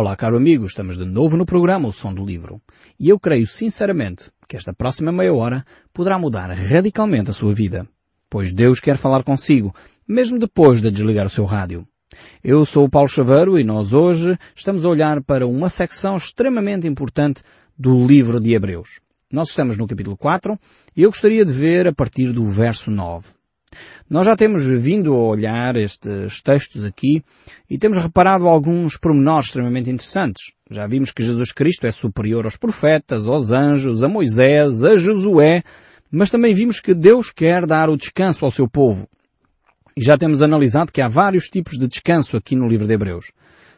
Olá, caro amigo, estamos de novo no programa O Som do Livro. E eu creio sinceramente que esta próxima meia hora poderá mudar radicalmente a sua vida. Pois Deus quer falar consigo, mesmo depois de desligar o seu rádio. Eu sou o Paulo Chaveiro e nós hoje estamos a olhar para uma secção extremamente importante do livro de Hebreus. Nós estamos no capítulo 4 e eu gostaria de ver a partir do verso 9. Nós já temos vindo a olhar estes textos aqui e temos reparado alguns pormenores extremamente interessantes. Já vimos que Jesus Cristo é superior aos profetas, aos anjos, a Moisés, a Josué, mas também vimos que Deus quer dar o descanso ao seu povo. E já temos analisado que há vários tipos de descanso aqui no livro de Hebreus.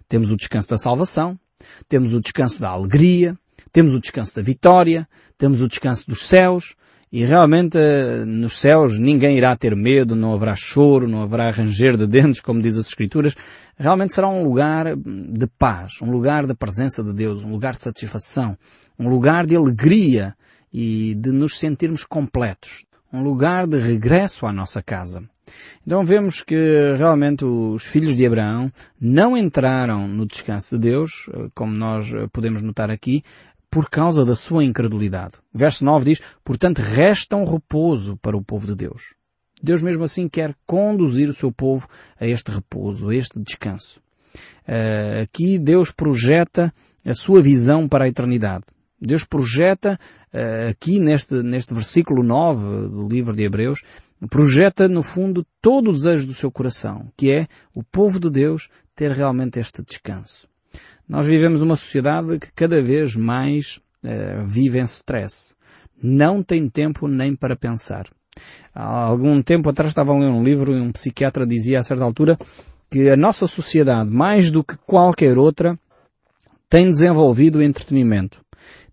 Temos o descanso da salvação, temos o descanso da alegria, temos o descanso da vitória, temos o descanso dos céus, e realmente eh, nos céus ninguém irá ter medo, não haverá choro, não haverá ranger de dentes, como diz as Escrituras. Realmente será um lugar de paz, um lugar da presença de Deus, um lugar de satisfação, um lugar de alegria e de nos sentirmos completos. Um lugar de regresso à nossa casa. Então vemos que realmente os filhos de Abraão não entraram no descanso de Deus, eh, como nós eh, podemos notar aqui, por causa da sua incredulidade. Verso 9 diz, portanto resta um repouso para o povo de Deus. Deus mesmo assim quer conduzir o seu povo a este repouso, a este descanso. Uh, aqui Deus projeta a sua visão para a eternidade. Deus projeta uh, aqui neste, neste versículo 9 do livro de Hebreus, projeta no fundo todo o desejo do seu coração, que é o povo de Deus ter realmente este descanso. Nós vivemos uma sociedade que cada vez mais uh, vive em stress. Não tem tempo nem para pensar. Há algum tempo atrás estava a ler um livro e um psiquiatra dizia a certa altura que a nossa sociedade, mais do que qualquer outra, tem desenvolvido o entretenimento.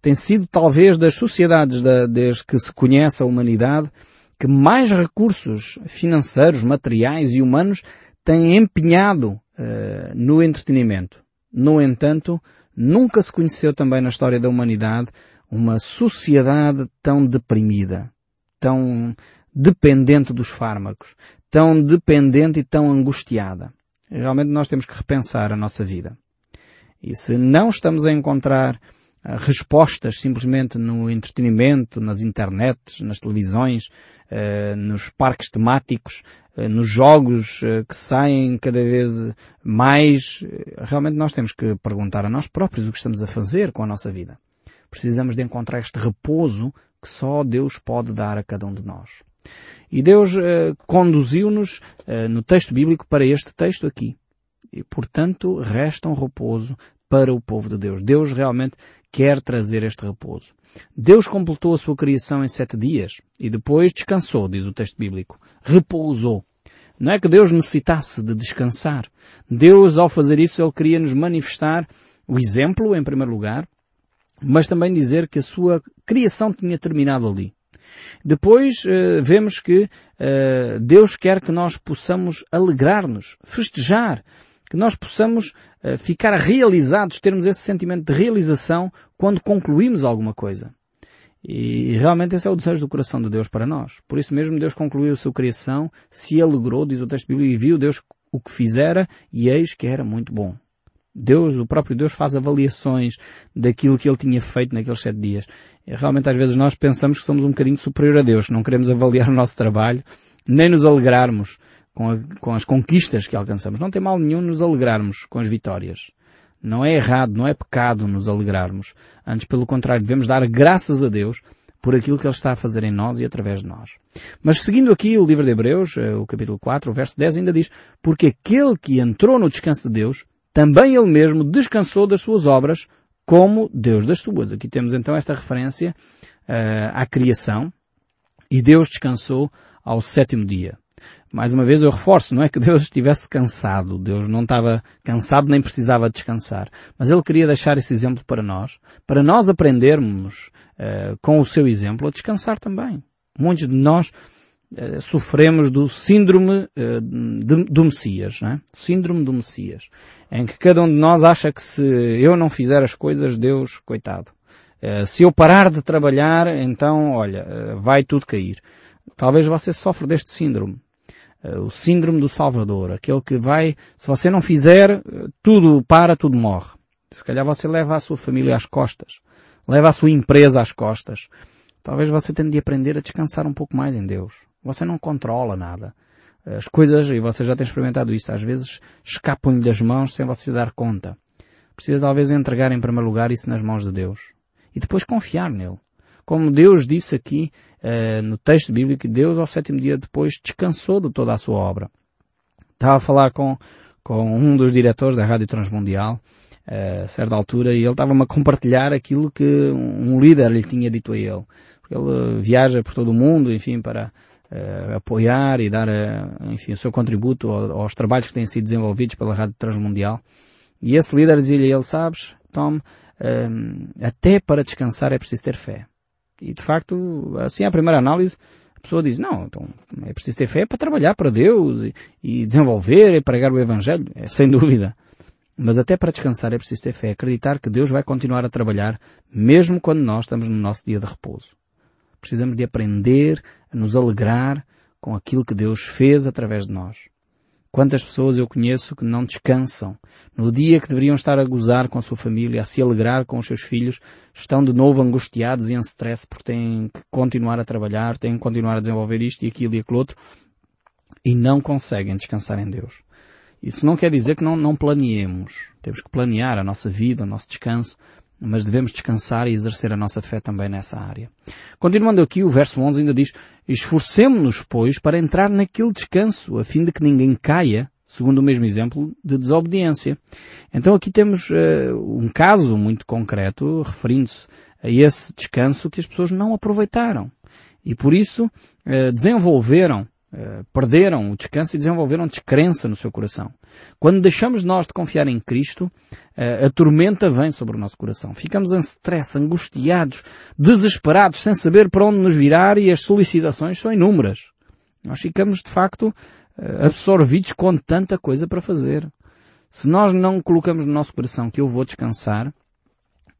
Tem sido talvez das sociedades da, desde que se conhece a humanidade que mais recursos financeiros, materiais e humanos têm empenhado uh, no entretenimento. No entanto, nunca se conheceu também na história da humanidade uma sociedade tão deprimida, tão dependente dos fármacos, tão dependente e tão angustiada. Realmente nós temos que repensar a nossa vida. E se não estamos a encontrar respostas simplesmente no entretenimento, nas internets, nas televisões, uh, nos parques temáticos, uh, nos jogos que saem cada vez mais. Realmente nós temos que perguntar a nós próprios o que estamos a fazer com a nossa vida. Precisamos de encontrar este repouso que só Deus pode dar a cada um de nós. E Deus conduziu-nos no texto bíblico para este texto aqui. E, portanto, resta um repouso para o povo de Deus. Deus realmente quer trazer este repouso. Deus completou a sua criação em sete dias e depois descansou, diz o texto bíblico. Repousou. Não é que Deus necessitasse de descansar. Deus, ao fazer isso, Ele queria nos manifestar o exemplo, em primeiro lugar, mas também dizer que a sua criação tinha terminado ali. Depois uh, vemos que uh, Deus quer que nós possamos alegrar-nos, festejar, que nós possamos uh, ficar realizados, termos esse sentimento de realização quando concluímos alguma coisa. E realmente esse é o desejo do coração de Deus para nós. Por isso mesmo Deus concluiu a sua criação, se alegrou, diz o texto bíblico, e viu Deus o que fizera, e eis que era muito bom. Deus, o próprio Deus faz avaliações daquilo que Ele tinha feito naqueles sete dias. E realmente às vezes nós pensamos que somos um bocadinho superior a Deus, não queremos avaliar o nosso trabalho, nem nos alegrarmos com, a, com as conquistas que alcançamos. Não tem mal nenhum nos alegrarmos com as vitórias. Não é errado, não é pecado nos alegrarmos. Antes, pelo contrário, devemos dar graças a Deus por aquilo que Ele está a fazer em nós e através de nós. Mas seguindo aqui o livro de Hebreus, eh, o capítulo 4, o verso 10 ainda diz, porque aquele que entrou no descanso de Deus, também ele mesmo descansou das suas obras, como Deus das suas. Aqui temos então esta referência uh, à criação, e Deus descansou ao sétimo dia. Mais uma vez eu reforço, não é que Deus estivesse cansado. Deus não estava cansado nem precisava descansar. Mas Ele queria deixar esse exemplo para nós, para nós aprendermos uh, com o seu exemplo a descansar também. Muitos de nós uh, sofremos do síndrome uh, de, do Messias, não é? Síndrome do Messias. Em que cada um de nós acha que se eu não fizer as coisas, Deus, coitado. se eu parar de trabalhar, então, olha, vai tudo cair. Talvez você sofra deste síndrome. Eh, o síndrome do Salvador, aquele que vai, se você não fizer, tudo para, tudo morre. Se calhar você leva a sua família às costas. Leva a sua empresa às costas. Talvez você tenha de aprender a descansar um pouco mais em Deus. Você não controla nada. As coisas, e você já tem experimentado isso, às vezes escapam-lhe das mãos sem você dar conta. Precisa talvez entregar em primeiro lugar isso nas mãos de Deus. E depois confiar nele. Como Deus disse aqui uh, no texto bíblico, Deus ao sétimo dia depois descansou de toda a sua obra. Estava a falar com, com um dos diretores da Rádio Transmundial, uh, a certa altura, e ele estava-me a compartilhar aquilo que um líder lhe tinha dito a ele. Ele viaja por todo o mundo, enfim, para uh, apoiar e dar, uh, enfim, o seu contributo aos trabalhos que têm sido desenvolvidos pela Rádio Transmundial. E esse líder dizia-lhe ele, sabes, Tom, até para descansar é preciso ter fé. E de facto, assim à primeira análise, a pessoa diz, não, então é preciso ter fé para trabalhar para Deus e, e desenvolver e pregar o Evangelho, é, sem dúvida. Mas até para descansar é preciso ter fé, acreditar que Deus vai continuar a trabalhar, mesmo quando nós estamos no nosso dia de repouso. Precisamos de aprender a nos alegrar com aquilo que Deus fez através de nós. Quantas pessoas eu conheço que não descansam. No dia que deveriam estar a gozar com a sua família, a se alegrar com os seus filhos, estão de novo angustiados e em stress porque têm que continuar a trabalhar, têm que continuar a desenvolver isto e aquilo e aquilo outro e não conseguem descansar em Deus. Isso não quer dizer que não, não planeemos. Temos que planear a nossa vida, o nosso descanso, mas devemos descansar e exercer a nossa fé também nessa área. Continuando aqui, o verso 11 ainda diz, esforcemos-nos, pois, para entrar naquele descanso, a fim de que ninguém caia, segundo o mesmo exemplo, de desobediência. Então aqui temos uh, um caso muito concreto, referindo-se a esse descanso que as pessoas não aproveitaram. E por isso uh, desenvolveram Uh, perderam o descanso e desenvolveram descrença no seu coração. Quando deixamos nós de confiar em Cristo, uh, a tormenta vem sobre o nosso coração. Ficamos em stress, angustiados, desesperados, sem saber para onde nos virar e as solicitações são inúmeras. Nós ficamos, de facto, uh, absorvidos com tanta coisa para fazer. Se nós não colocamos no nosso coração que eu vou descansar,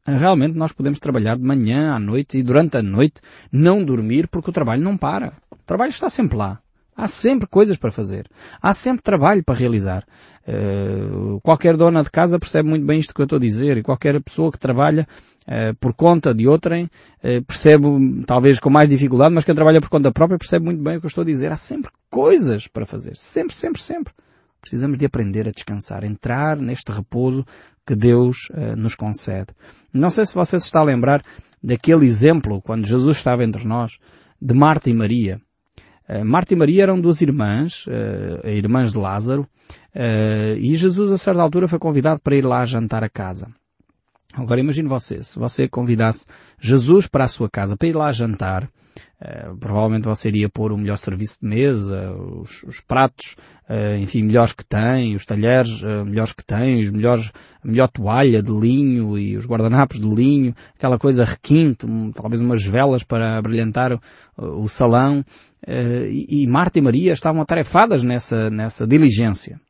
realmente nós podemos trabalhar de manhã à noite e durante a noite não dormir porque o trabalho não para. O trabalho está sempre lá. Há sempre coisas para fazer. Há sempre trabalho para realizar. Uh, qualquer dona de casa percebe muito bem isto que eu estou a dizer e qualquer pessoa que trabalha uh, por conta de outrem uh, percebe, talvez com mais dificuldade, mas quem trabalha por conta própria percebe muito bem o que eu estou a dizer. Há sempre coisas para fazer. Sempre, sempre, sempre. Precisamos de aprender a descansar, entrar neste repouso que Deus nos concede. Não sei se você se está a lembrar daquele exemplo quando Jesus estava entre nós, de Marta e Maria. Eh, Marta e Maria eram duas irmãs, uh, irmãs de Lázaro, uh, e Jesus a certa altura foi convidado para ir lá jantar a casa. Agora imagine você, se você convidasse Jesus para a sua casa para ir lá jantar, Uh, provavelmente você iria pôr o melhor serviço de mesa, os, os pratos, uh, enfim, melhores que tem, os talheres uh, melhores que tem, os melhores, a melhor toalha de linho e os guardanapos de linho, aquela coisa requinte, talvez umas velas para brilhantar o, o salão. E, e, Marta e Maria estavam atarefadas nessa, nessa diligência.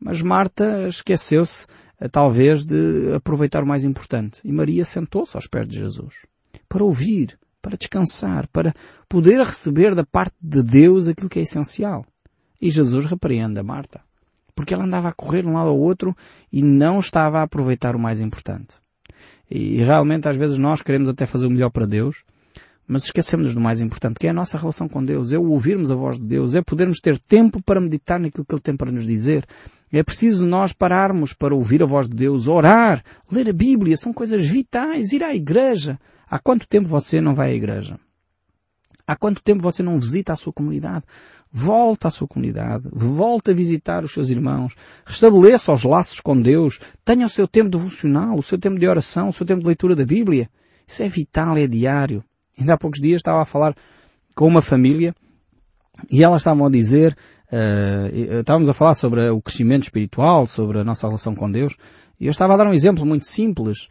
Mas Marta esqueceu-se, talvez, de aproveitar o mais importante. E Maria sentou-se aos pés de Jesus para ouvir para descansar, para poder receber da parte de Deus aquilo que é essencial. E Jesus repreende a Marta, porque ela andava a correr de um lado ao outro e não estava a aproveitar o mais importante. E realmente às vezes nós queremos até fazer o melhor para Deus, mas esquecemos do mais importante, que é a nossa relação com Deus, é ouvirmos a voz de Deus, é podermos ter tempo para meditar naquilo que Ele tem para nos dizer. É preciso nós pararmos para ouvir a voz de Deus, orar, ler a Bíblia, são coisas vitais, ir à igreja, Há quanto tempo você não vai à igreja? Há quanto tempo você não visita a sua comunidade? Volta à sua comunidade, volta a visitar os seus irmãos, restabeleça os laços com Deus, tenha o seu tempo devocional, o seu tempo de oração, o seu tempo de leitura da Bíblia. Isso é vital, é diário. Ainda há poucos dias estava a falar com uma família e elas estavam a dizer, uh, estávamos a falar sobre o crescimento espiritual, sobre a nossa relação com Deus, e eu estava a dar um exemplo muito simples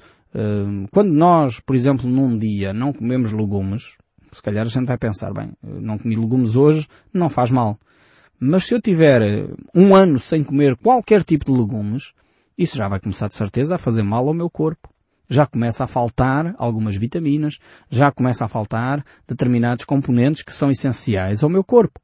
quando nós, por exemplo, num dia não comemos legumes, se calhar a gente vai pensar, bem, não comi legumes hoje, não faz mal. Mas se eu tiver um ano sem comer qualquer tipo de legumes, isso já vai começar de certeza a fazer mal ao meu corpo. Já começa a faltar algumas vitaminas, já começa a faltar determinados componentes que são essenciais ao meu corpo.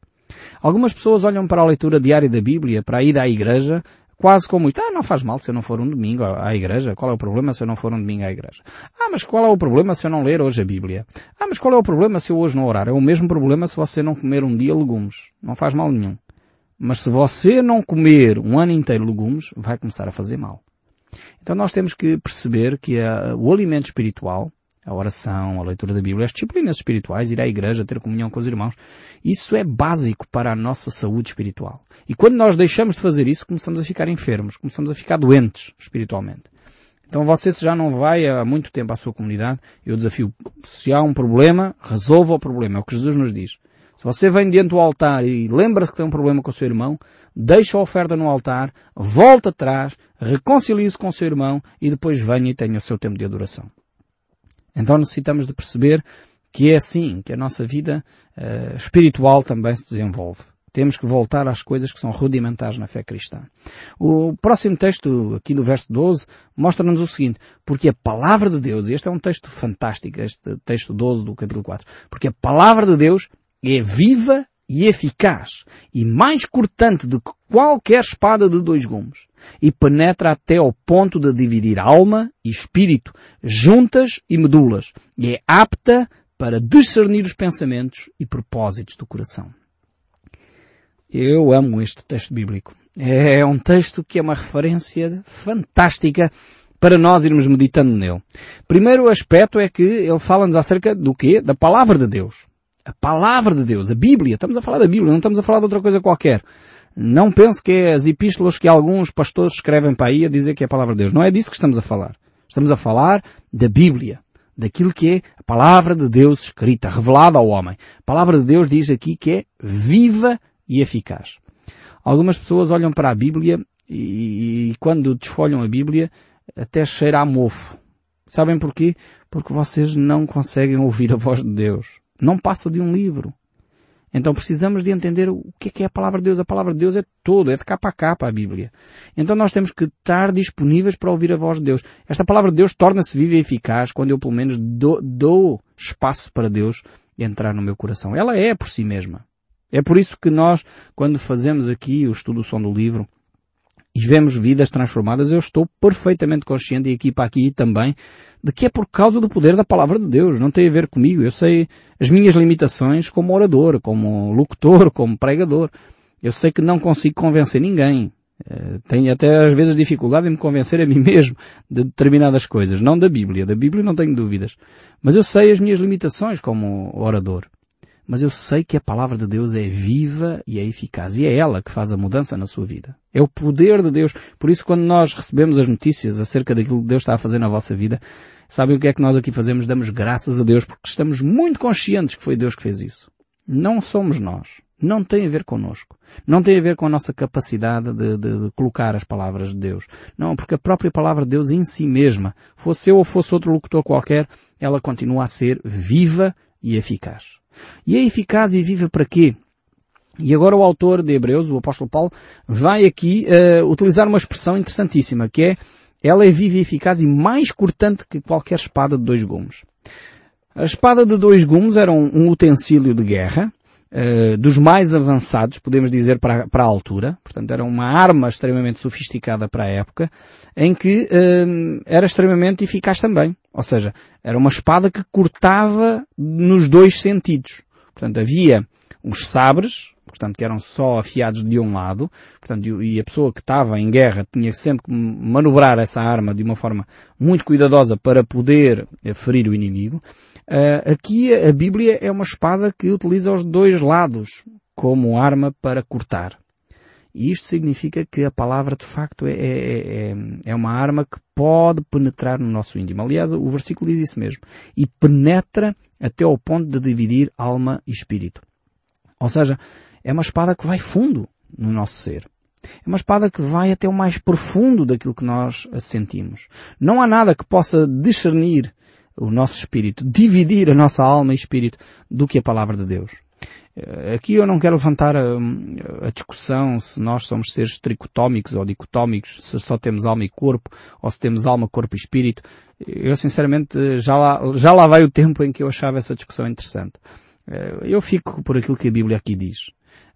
Algumas pessoas olham para a leitura diária da Bíblia, para a ida à igreja, quase como isto. Ah, não faz mal se eu não for um domingo à igreja. Qual é o problema se eu não for um domingo à igreja? Ah, mas qual é o problema se eu não ler hoje a Bíblia? Ah, mas qual é o problema se eu hoje não orar? É o mesmo problema se você não comer um dia legumes. Não faz mal nenhum. Mas se você não comer um ano inteiro legumes, vai começar a fazer mal. Então nós temos que perceber que a, o alimento espiritual, a oração, a leitura da Bíblia, as disciplinas espirituais, ir à igreja, ter comunhão com os irmãos, isso é básico para a nossa saúde espiritual. E quando nós deixamos de fazer isso, começamos a ficar enfermos, começamos a ficar doentes espiritualmente. Então você se já não vai há muito tempo à sua comunidade, eu desafio, se há um problema, resolva o problema. É o que Jesus nos diz. Se você vem diante do altar e lembra-se que tem um problema com o seu irmão, deixa a oferta no altar, volta atrás, reconcilie-se com o seu irmão e depois venha e tenha o seu tempo de adoração. Então necessitamos de perceber que é assim que a nossa vida uh, espiritual também se desenvolve. Temos que voltar às coisas que são rudimentares na fé cristã. O próximo texto, aqui do verso 12, mostra-nos o seguinte, porque a palavra de Deus, e este é um texto fantástico, este texto 12 do capítulo 4, porque a palavra de Deus é viva e eficaz e mais cortante do que qualquer espada de dois gumes e penetra até ao ponto de dividir alma e espírito, juntas e medulas e é apta para discernir os pensamentos e propósitos do coração. Eu amo este texto bíblico. É um texto que é uma referência fantástica para nós irmos meditando nele. Primeiro aspecto é que ele fala-nos acerca do quê? Da palavra de Deus. A palavra de Deus, a Bíblia. Estamos a falar da Bíblia, não estamos a falar de outra coisa qualquer. Não pense que é as epístolas que alguns pastores escrevem para aí a dizer que é a palavra de Deus. Não é disso que estamos a falar. Estamos a falar da Bíblia. Daquilo que é a palavra de Deus escrita, revelada ao homem. A palavra de Deus diz aqui que é viva e eficaz. Algumas pessoas olham para a Bíblia e, e quando desfolham a Bíblia até cheira a mofo. Sabem porquê? Porque vocês não conseguem ouvir a voz de Deus. Não passa de um livro. Então precisamos de entender o que é, que é a palavra de Deus. A palavra de Deus é todo, é de capa a capa a Bíblia. Então nós temos que estar disponíveis para ouvir a voz de Deus. Esta palavra de Deus torna-se viva e eficaz quando eu pelo menos dou, dou espaço para Deus entrar no meu coração. Ela é por si mesma. É por isso que nós, quando fazemos aqui o estudo do som do livro, e vemos vidas transformadas, eu estou perfeitamente consciente, e aqui para aqui também, de que é por causa do poder da palavra de Deus. Não tem a ver comigo. Eu sei as minhas limitações como orador, como locutor, como pregador. Eu sei que não consigo convencer ninguém. Eh, tenho até às vezes dificuldade em me convencer a mim mesmo de determinadas coisas. Não da Bíblia. Da Bíblia não tenho dúvidas. Mas eu sei as minhas limitações como orador mas eu sei que a palavra de Deus é viva e é eficaz. E é ela que faz a mudança na sua vida. É o poder de Deus. Por isso, quando nós recebemos as notícias acerca daquilo que Deus está a fazer na vossa vida, sabem o que é que nós aqui fazemos? Damos graças a Deus porque estamos muito conscientes que foi Deus que fez isso. Não somos nós. Não tem a ver connosco. Não tem a ver com a nossa capacidade de, de, de, colocar as palavras de Deus. Não, porque a própria palavra de Deus em si mesma, fosse eu ou fosse outro locutor qualquer, ela continua a ser viva e eficaz. E é eficaz e viva para quê? E agora o autor de Hebreus, o apóstolo Paulo, vai aqui uh, utilizar uma expressão interessantíssima, que é ela é viva e eficaz e mais cortante que qualquer espada de dois gumes. A espada de dois gumes era um, um utensílio de guerra, uh, dos mais avançados, podemos dizer, para, para a altura. Portanto, era uma arma extremamente sofisticada para a época, em que uh, era extremamente eficaz também. Ou seja, era uma espada que cortava nos dois sentidos. Portanto, havia os sabres, portanto, que eram só afiados de um lado, portanto, e a pessoa que estava em guerra tinha sempre que manobrar essa arma de uma forma muito cuidadosa para poder eh, ferir o inimigo. Uh, aqui a Bíblia é uma espada que utiliza os dois lados como arma para cortar. E isto significa que a palavra de facto é, é, é, é, uma arma que pode penetrar no nosso íntimo. Aliás, o versículo diz isso mesmo. E penetra até ao ponto de dividir alma e espírito. Ou seja, é uma espada que vai fundo no nosso ser. É uma espada que vai até o mais profundo daquilo que nós sentimos. Não há nada que possa discernir o nosso espírito, dividir a nossa alma e espírito do que a palavra de Deus. Eh, aqui eu não quero levantar a, a, discussão se nós somos seres tricotómicos ou dicotómicos, se só temos alma e corpo, ou se temos alma, corpo e espírito. Eu sinceramente já lá, já lá vai o tempo em que eu achava essa discussão interessante. Eh, eu fico por aquilo que a Bíblia aqui diz.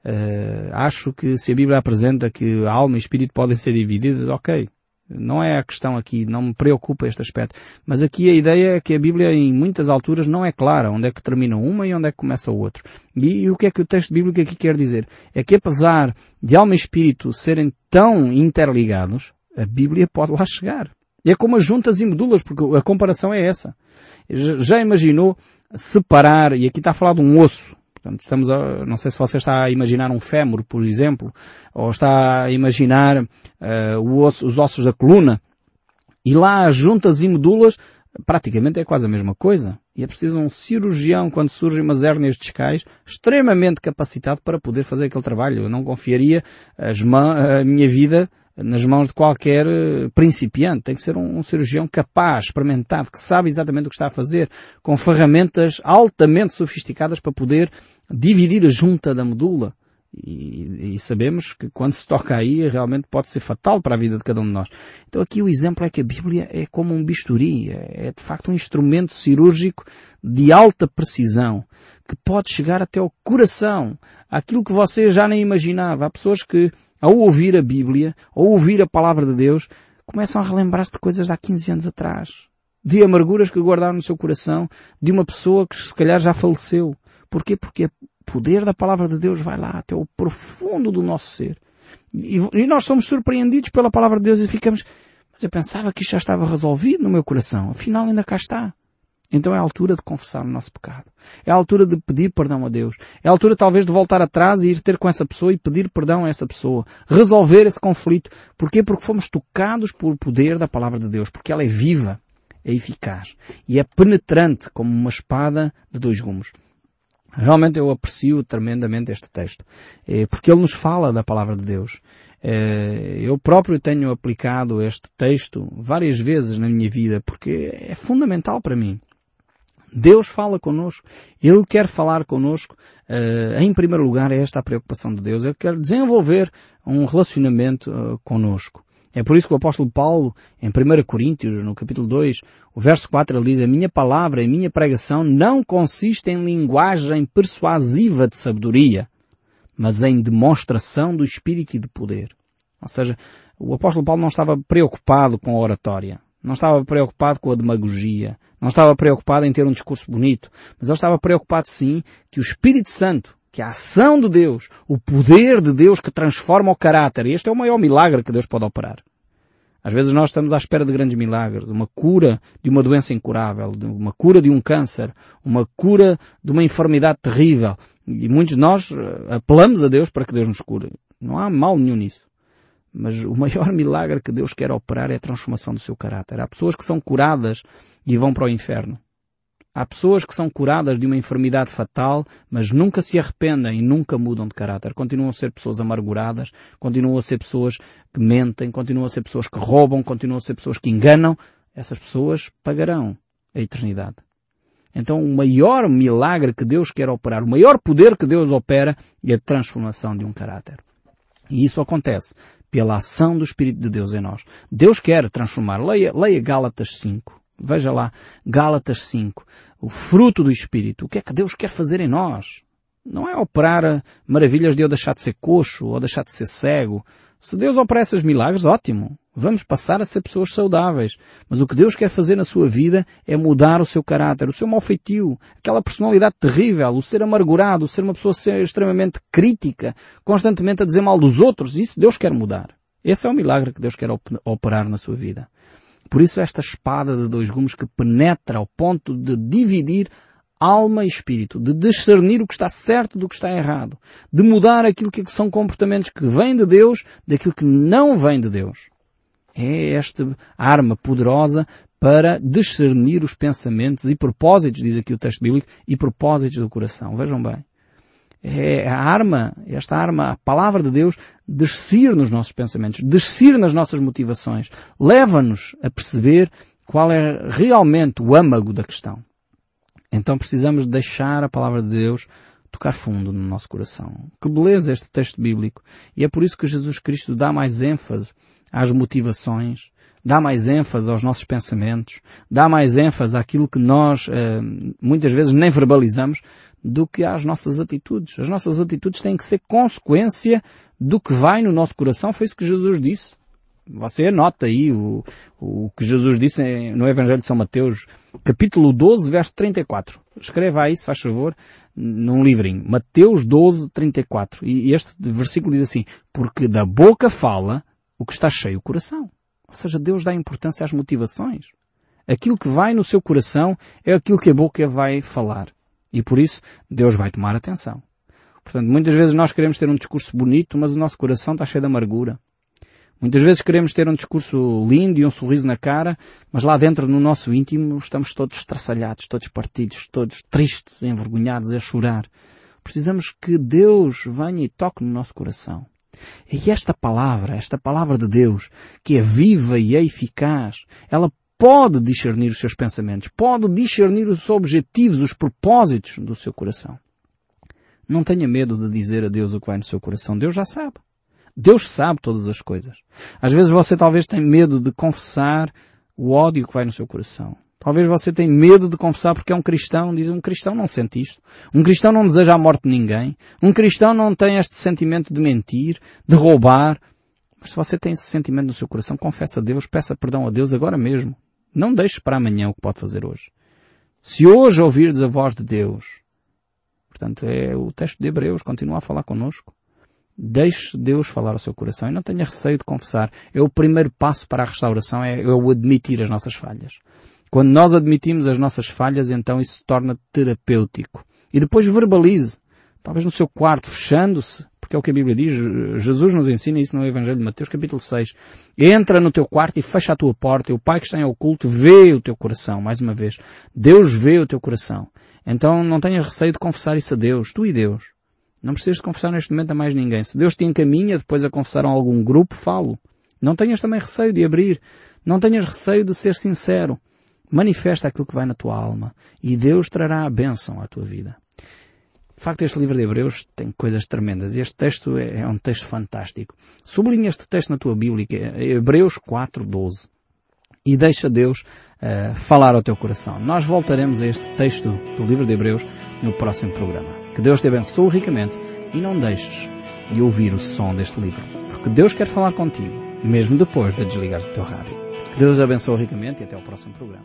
Uh, acho que se a Bíblia apresenta que alma e espírito podem ser divididas, ok. Não é a questão aqui, não me preocupa este aspecto. Mas aqui a ideia é que a Bíblia em muitas alturas não é clara onde é que termina uma e onde é que começa o outro. E, e o que é que o texto bíblico aqui quer dizer? É que apesar de alma e espírito serem tão interligados, a Bíblia pode lá chegar. É como as juntas e medulas, porque a comparação é essa. Já imaginou separar, e aqui está a falar de um osso, Portanto, estamos a, não sei se você está a imaginar um fémur, por exemplo, ou está a imaginar uh, osso, os ossos da coluna, e lá as juntas e medulas, praticamente é quase a mesma coisa. E é preciso um cirurgião, quando surgem umas hérnias discais, extremamente capacitado para poder fazer aquele trabalho. Eu não confiaria a minha vida nas mãos de qualquer eh, principiante. Tem que ser um, um, cirurgião capaz, experimentado, que sabe exatamente o que está a fazer, com ferramentas altamente sofisticadas para poder dividir a junta da medula. E, e, sabemos que quando se toca aí realmente pode ser fatal para a vida de cada um de nós. Então aqui o exemplo é que a Bíblia é como um bisturi, é, é de facto um instrumento cirúrgico de alta precisão, que pode chegar até ao coração, aquilo que você já nem imaginava. Há pessoas que ao ouvir a Bíblia, ao ouvir a palavra de Deus, começam a relembrar-se de coisas de há 15 anos atrás. De amarguras que guardaram no seu coração, de uma pessoa que se calhar já faleceu. Porquê? Porque o poder da palavra de Deus vai lá até o profundo do nosso ser. E, e nós somos surpreendidos pela palavra de Deus e ficamos, mas eu pensava que isto já estava resolvido no meu coração. Afinal ainda cá está. Então é a altura de confessar o nosso pecado. É a altura de pedir perdão a Deus. É a altura talvez de voltar atrás e ir ter com essa pessoa e pedir perdão a essa pessoa. Resolver esse conflito. Porquê? Porque fomos tocados por poder da palavra de Deus. Porque ela é viva, é eficaz e é penetrante como uma espada de dois gumes. Realmente eu aprecio tremendamente este texto. É porque ele nos fala da palavra de Deus. É, eu próprio tenho aplicado este texto várias vezes na minha vida porque é fundamental para mim. Deus fala connosco. Ele quer falar connosco. Uh, em primeiro lugar, é esta a preocupação de Deus. Ele quer desenvolver um relacionamento uh, connosco. É por isso que o apóstolo Paulo, em 1 Coríntios, no capítulo 2, o verso 4, ele diz, a minha palavra e a minha pregação não consiste em linguagem persuasiva de sabedoria, mas em demonstração do Espírito e de poder. Ou seja, o apóstolo Paulo não estava preocupado com a oratória. Não estava preocupado com a demagogia. Não estava preocupado em ter um discurso bonito. Mas ele estava preocupado sim que o Espírito Santo, que a ação de Deus, o poder de Deus que transforma o caráter, este é o maior milagre que Deus pode operar. Às vezes nós estamos à espera de grandes milagres, uma cura de uma doença incurável, uma cura de um câncer, uma cura de uma enfermidade terrível. E muitos de nós eh, apelamos a Deus para que Deus nos cure. Não há mal nenhum nisso. Mas o maior milagre que Deus quer operar é a transformação do seu caráter. Há pessoas que são curadas e vão para o inferno. Há pessoas que são curadas de uma enfermidade fatal, mas nunca se arrependem e nunca mudam de caráter. Continuam a ser pessoas amarguradas, continuam a ser pessoas que mentem, continuam a ser pessoas que roubam, continuam a ser pessoas que enganam. Essas pessoas pagarão a eternidade. Então o maior milagre que Deus quer operar, o maior poder que Deus opera é a transformação de um caráter. E isso acontece pela ação do Espírito de Deus em nós. Deus quer transformar. Leia, leia Gálatas 5. Veja lá, Gálatas 5. O fruto do Espírito. O que é que Deus quer fazer em nós? Não é operar maravilhas de eu deixar de ser coxo ou deixar de ser cego. Se Deus opera esses milagres, ótimo. Vamos passar a ser pessoas saudáveis. Mas o que Deus quer fazer na sua vida é mudar o seu caráter, o seu mau feitio, aquela personalidade terrível, o ser amargurado, o ser uma pessoa ser extremamente crítica, constantemente a dizer mal dos outros. Isso Deus quer mudar. Esse é o milagre que Deus quer operar na sua vida. Por isso esta espada de dois gumes que penetra ao ponto de dividir alma e espírito, de discernir o que está certo do que está errado, de mudar aquilo que são comportamentos que vêm de Deus daquilo que não vem de Deus. É esta arma poderosa para discernir os pensamentos e propósitos, diz aqui o texto bíblico, e propósitos do coração. Vejam bem. É a arma, esta arma, a palavra de Deus, descer nos nossos pensamentos, descer nas nossas motivações, leva-nos a perceber qual é realmente o âmago da questão. Então precisamos deixar a palavra de Deus tocar fundo no nosso coração. Que beleza este texto bíblico. E é por isso que Jesus Cristo dá mais ênfase às motivações, dá mais ênfase aos nossos pensamentos, dá mais ênfase àquilo que nós eh, muitas vezes nem verbalizamos do que às nossas atitudes. As nossas atitudes têm que ser consequência do que vai no nosso coração. Foi isso que Jesus disse. Você anota aí o, o que Jesus disse no Evangelho de São Mateus, capítulo 12, verso 34. Escreva aí, se faz favor, num livrinho. Mateus 12, 34. E este versículo diz assim, porque da boca fala o que está cheio o coração. Ou seja, Deus dá importância às motivações. Aquilo que vai no seu coração é aquilo que a boca vai falar. E por isso, Deus vai tomar atenção. Portanto, muitas vezes nós queremos ter um discurso bonito, mas o nosso coração está cheio de amargura. Muitas vezes queremos ter um discurso lindo e um sorriso na cara, mas lá dentro no nosso íntimo estamos todos estraçalhados, todos partidos, todos tristes, envergonhados, a chorar. Precisamos que Deus venha e toque no nosso coração. E esta palavra, esta palavra de Deus, que é viva e é eficaz, ela pode discernir os seus pensamentos, pode discernir os objetivos, os propósitos do seu coração. Não tenha medo de dizer a Deus o que vai no seu coração. Deus já sabe. Deus sabe todas as coisas. Às vezes você talvez tem medo de confessar o ódio que vai no seu coração. Talvez você tenha medo de confessar porque é um cristão. Diz, um cristão não sente isto. Um cristão não deseja a morte de ninguém. Um cristão não tem este sentimento de mentir, de roubar. Mas se você tem esse sentimento no seu coração, confessa a Deus, peça perdão a Deus agora mesmo. Não deixe para amanhã o que pode fazer hoje. Se hoje ouvirdes a voz de Deus, portanto é o texto de Hebreus, continua a falar connosco. Deixe Deus falar ao seu coração e não tenha receio de confessar. É o primeiro passo para a restauração, é, é o admitir as nossas falhas. Quando nós admitimos as nossas falhas, então isso se torna terapêutico. E depois verbalize. Talvez no seu quarto, fechando-se, porque é o que a Bíblia diz. Jesus nos ensina isso no Evangelho de Mateus, capítulo 6. Entra no teu quarto e fecha a tua porta, e o Pai que está em oculto vê o teu coração. Mais uma vez. Deus vê o teu coração. Então não tenhas receio de confessar isso a Deus, tu e Deus. Não precisas de confessar neste momento a mais ninguém. Se Deus te encaminha depois a confessar a algum grupo, falo. Não tenhas também receio de abrir. Não tenhas receio de ser sincero. Manifesta aquilo que vai na tua alma e Deus trará a bênção à tua vida. De facto, este livro de Hebreus tem coisas tremendas. Este texto é, é um texto fantástico. Sublinha este texto na tua Bíblia, é Hebreus 4.12. E deixa Deus uh, falar ao teu coração. Nós voltaremos a este texto do livro de Hebreus no próximo programa. Que Deus te abençoe ricamente e não deixes de ouvir o som deste livro. Porque Deus quer falar contigo, mesmo depois de desligares o teu rádio. Que Deus abençoe ricamente e até o próximo programa.